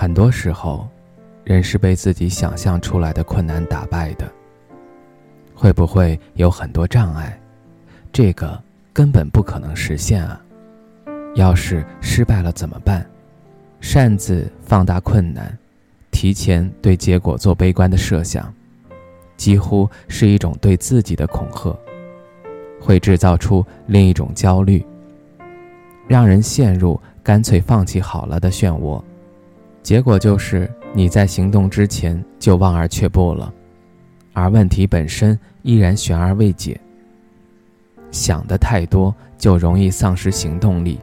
很多时候，人是被自己想象出来的困难打败的。会不会有很多障碍？这个根本不可能实现啊！要是失败了怎么办？擅自放大困难，提前对结果做悲观的设想，几乎是一种对自己的恐吓，会制造出另一种焦虑，让人陷入干脆放弃好了的漩涡。结果就是你在行动之前就望而却步了，而问题本身依然悬而未解。想的太多就容易丧失行动力。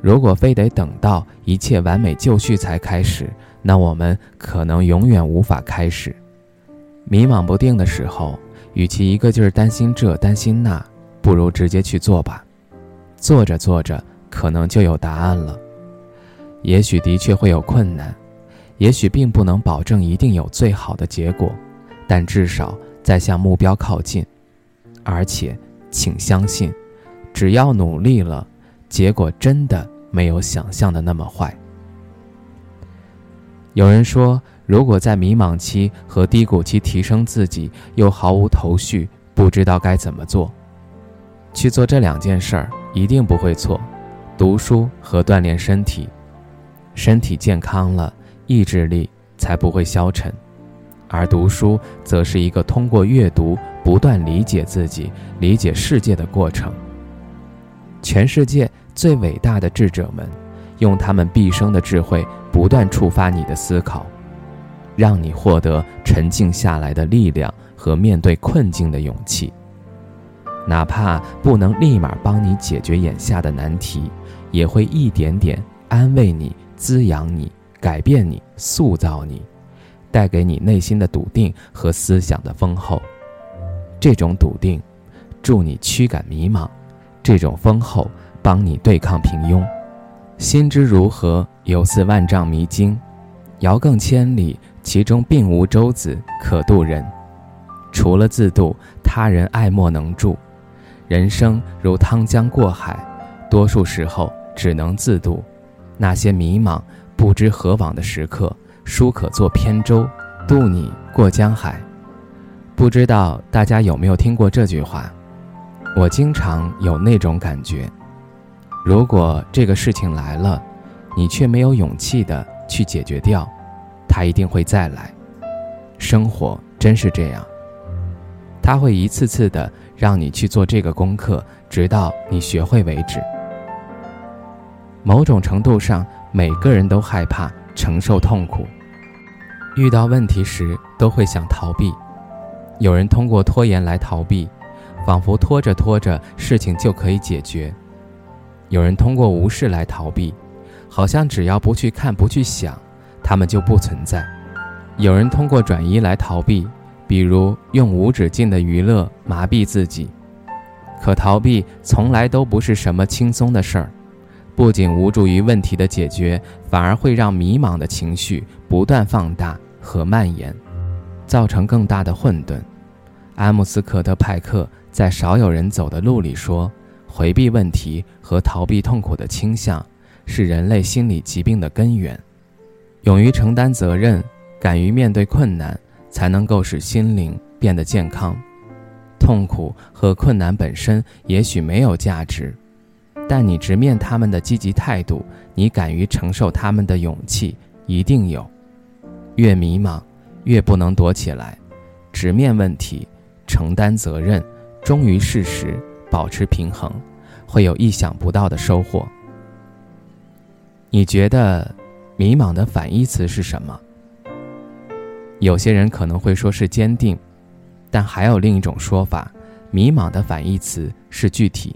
如果非得等到一切完美就绪才开始，那我们可能永远无法开始。迷茫不定的时候，与其一个劲儿担心这担心那，不如直接去做吧。做着做着，可能就有答案了。也许的确会有困难，也许并不能保证一定有最好的结果，但至少在向目标靠近。而且，请相信，只要努力了，结果真的没有想象的那么坏。有人说，如果在迷茫期和低谷期提升自己又毫无头绪，不知道该怎么做，去做这两件事儿一定不会错：读书和锻炼身体。身体健康了，意志力才不会消沉，而读书则是一个通过阅读不断理解自己、理解世界的过程。全世界最伟大的智者们，用他们毕生的智慧，不断触发你的思考，让你获得沉静下来的力量和面对困境的勇气。哪怕不能立马帮你解决眼下的难题，也会一点点安慰你。滋养你，改变你，塑造你，带给你内心的笃定和思想的丰厚。这种笃定，助你驱赶迷茫；这种丰厚，帮你对抗平庸。心之如何，犹似万丈迷津；遥亘千里，其中并无舟子可渡人。除了自渡，他人爱莫能助。人生如汤江过海，多数时候只能自渡。那些迷茫、不知何往的时刻，书可作扁舟，渡你过江海。不知道大家有没有听过这句话？我经常有那种感觉：如果这个事情来了，你却没有勇气的去解决掉，它一定会再来。生活真是这样，它会一次次的让你去做这个功课，直到你学会为止。某种程度上，每个人都害怕承受痛苦，遇到问题时都会想逃避。有人通过拖延来逃避，仿佛拖着拖着事情就可以解决；有人通过无视来逃避，好像只要不去看、不去想，他们就不存在；有人通过转移来逃避，比如用无止境的娱乐麻痹自己。可逃避从来都不是什么轻松的事儿。不仅无助于问题的解决，反而会让迷茫的情绪不断放大和蔓延，造成更大的混沌。阿姆斯克特派克在《少有人走的路》里说：“回避问题和逃避痛苦的倾向，是人类心理疾病的根源。勇于承担责任，敢于面对困难，才能够使心灵变得健康。痛苦和困难本身也许没有价值。”但你直面他们的积极态度，你敢于承受他们的勇气，一定有。越迷茫，越不能躲起来，直面问题，承担责任，忠于事实，保持平衡，会有意想不到的收获。你觉得，迷茫的反义词是什么？有些人可能会说是坚定，但还有另一种说法：迷茫的反义词是具体，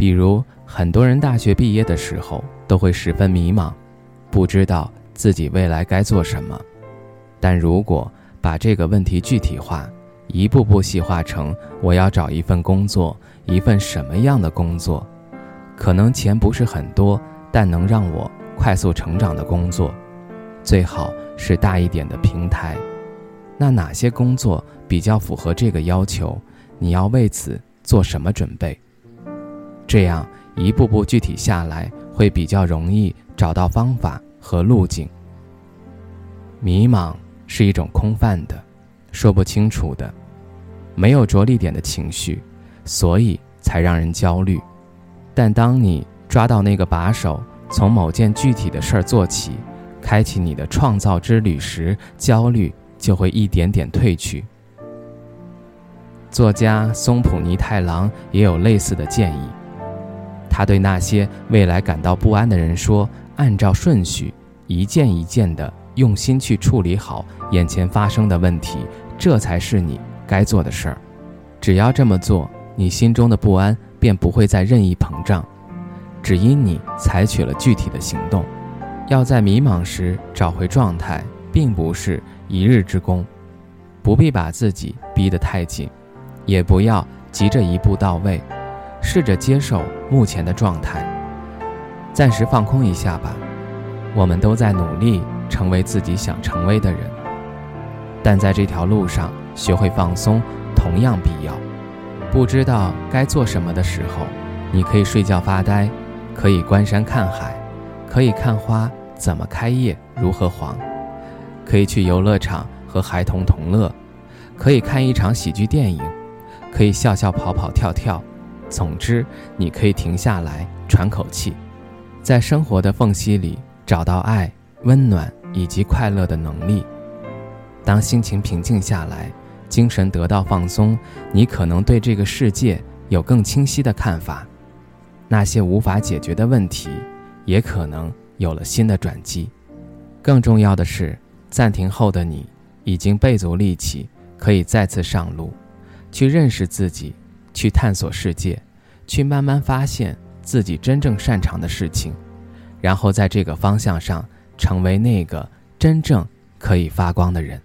比如。很多人大学毕业的时候都会十分迷茫，不知道自己未来该做什么。但如果把这个问题具体化，一步步细化成我要找一份工作，一份什么样的工作？可能钱不是很多，但能让我快速成长的工作，最好是大一点的平台。那哪些工作比较符合这个要求？你要为此做什么准备？这样一步步具体下来，会比较容易找到方法和路径。迷茫是一种空泛的、说不清楚的。没有着力点的情绪，所以才让人焦虑。但当你抓到那个把手，从某件具体的事儿做起，开启你的创造之旅时，焦虑就会一点点褪去。作家松浦弥太郎也有类似的建议，他对那些未来感到不安的人说：“按照顺序，一件一件的用心去处理好眼前发生的问题，这才是你。”该做的事儿，只要这么做，你心中的不安便不会再任意膨胀，只因你采取了具体的行动。要在迷茫时找回状态，并不是一日之功，不必把自己逼得太紧，也不要急着一步到位，试着接受目前的状态，暂时放空一下吧。我们都在努力成为自己想成为的人，但在这条路上。学会放松同样必要。不知道该做什么的时候，你可以睡觉发呆，可以观山看海，可以看花怎么开叶如何黄，可以去游乐场和孩童同乐，可以看一场喜剧电影，可以笑笑跑跑跳跳。总之，你可以停下来喘口气，在生活的缝隙里找到爱、温暖以及快乐的能力。当心情平静下来。精神得到放松，你可能对这个世界有更清晰的看法，那些无法解决的问题，也可能有了新的转机。更重要的是，暂停后的你已经备足力气，可以再次上路，去认识自己，去探索世界，去慢慢发现自己真正擅长的事情，然后在这个方向上成为那个真正可以发光的人。